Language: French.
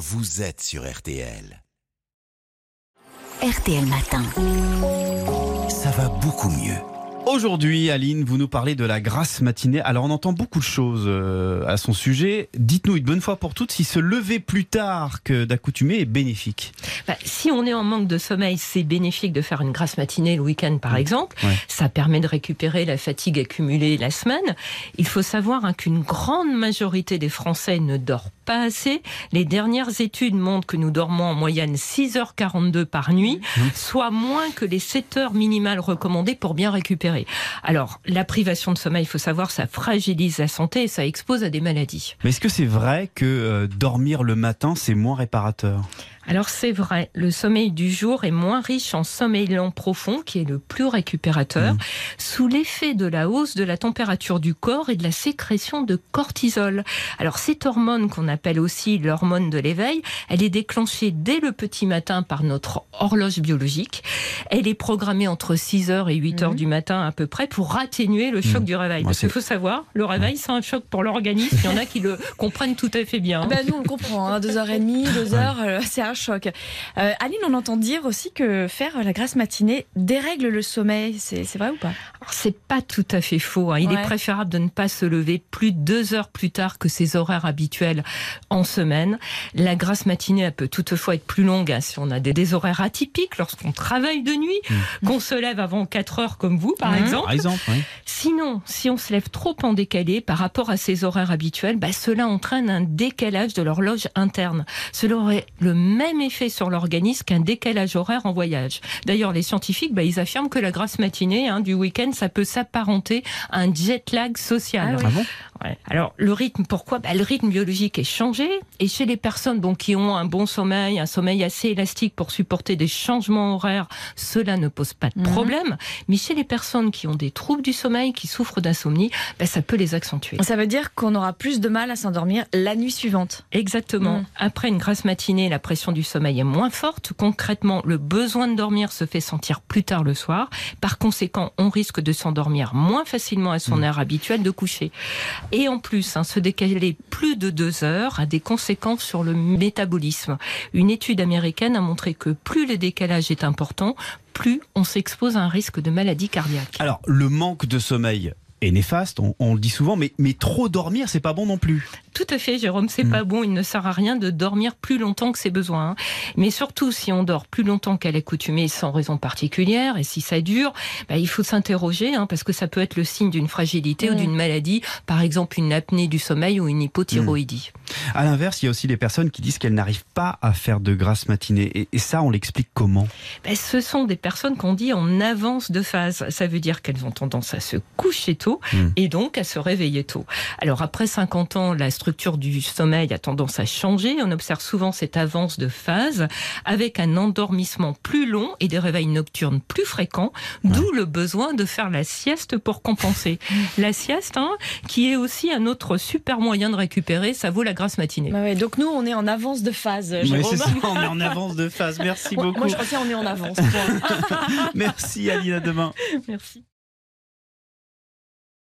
vous êtes sur RTL. RTL Matin. Ça va beaucoup mieux. Aujourd'hui, Aline, vous nous parlez de la grasse matinée. Alors, on entend beaucoup de choses euh, à son sujet. Dites-nous une bonne fois pour toutes si se lever plus tard que d'accoutumé est bénéfique. Bah, si on est en manque de sommeil, c'est bénéfique de faire une grasse matinée le week-end, par exemple. Ouais. Ça permet de récupérer la fatigue accumulée la semaine. Il faut savoir hein, qu'une grande majorité des Français ne dort pas assez. Les dernières études montrent que nous dormons en moyenne 6h42 par nuit, soit moins que les 7 heures minimales recommandées pour bien récupérer. Alors, la privation de sommeil, il faut savoir, ça fragilise la santé et ça expose à des maladies. Mais est-ce que c'est vrai que euh, dormir le matin, c'est moins réparateur? Alors c'est vrai, le sommeil du jour est moins riche en sommeil lent profond, qui est le plus récupérateur, sous l'effet de la hausse de la température du corps et de la sécrétion de cortisol. Alors cette hormone qu'on appelle aussi l'hormone de l'éveil, elle est déclenchée dès le petit matin par notre horloge biologique. Elle est programmée entre 6h et 8h du matin à peu près pour atténuer le choc Mhm. du réveil. Ouais, Parce qu'il faut savoir, le réveil c'est un choc pour l'organisme. Il y en a qui le comprennent tout à fait bien. Ah bah, nous, on le comprend, hein, deux heures et demie, deux heures, euh, c'est un choc. Euh, Aline, on entend dire aussi que faire la grasse matinée dérègle le sommeil. C'est vrai ou pas? C'est pas tout à fait faux. hein. Il Ouais. est préférable de ne pas se lever plus de deux heures plus tard que ses horaires habituels en semaine. La grasse matinée, elle peut toutefois être plus longue hein, si on a des, des horaires atypiques, lorsqu'on travaille de nuit, qu'on se lève avant 4 heures comme vous, par Mhm. exemple. Par exemple, oui. Sinon, si on se lève trop en décalé par rapport à ses horaires habituels, bah, cela entraîne un décalage de l'horloge interne. Cela aurait le même effet sur l'organisme qu'un décalage horaire en voyage. D'ailleurs, les scientifiques, bah, ils affirment que la grasse matinée hein, du week-end, ça peut s'apparenter à un jet lag social. Ah oui. Ah bon Ouais. Alors le rythme, pourquoi? Bah, Le rythme biologique est changé et chez les personnes donc, qui ont un bon sommeil, un sommeil assez élastique pour supporter des changements horaires, cela ne pose pas de Mhm. problème. Mais chez les personnes qui ont des troubles du sommeil, qui souffrent d'insomnie, bah, ça peut les accentuer. Ça veut dire qu'on aura plus de mal à s'endormir la nuit suivante. Exactement. Mhm. Après une grasse matinée, la pression du sommeil est moins forte. Concrètement, le besoin de dormir se fait sentir plus tard le soir. Par conséquent, on risque de s'endormir moins facilement à son heure habituelle de coucher. Et en plus, hein, se décaler plus de deux heures a des conséquences sur le métabolisme. Une étude américaine a montré que plus le décalage est important, plus on s'expose à un risque de maladie cardiaque. Alors, le manque de sommeil est néfaste, on, on le dit souvent, mais, mais trop dormir, c'est pas bon non plus. Tout à fait, Jérôme, c'est Mm. pas bon. Il ne sert à rien de dormir plus longtemps que ses besoins. hein. Mais surtout, si on dort plus longtemps qu'à l'accoutumée sans raison particulière, et si ça dure, bah, il faut s'interroger, hein, parce que ça peut être le signe d'une fragilité ou Mm. d'une maladie, par exemple une apnée du sommeil ou une hypothyroïdie. À l'inverse, il y a aussi les personnes qui disent qu'elles n'arrivent pas à faire de grasse matinée. Et, et ça, on l'explique comment? Ben, ce sont des personnes qu'on dit en avance de phase. Ça veut dire qu'elles ont tendance à se coucher tôt Mm. et donc à se réveiller tôt. Alors après 50 ans, la structure du sommeil a tendance à changer. On observe souvent cette avance de phase avec un endormissement plus long et des réveils nocturnes plus fréquents, d'où le besoin de faire la sieste pour compenser. la sieste, hein, qui est aussi un autre super moyen de récupérer, ça vaut la grasse matinée. Bah ouais, donc nous, on est en avance de phase. Oui, Jérôme. c'est ça, on est en avance de phase. Merci Moi, beaucoup. moi, je retiens, on est en avance. Merci Aline, à demain. Merci.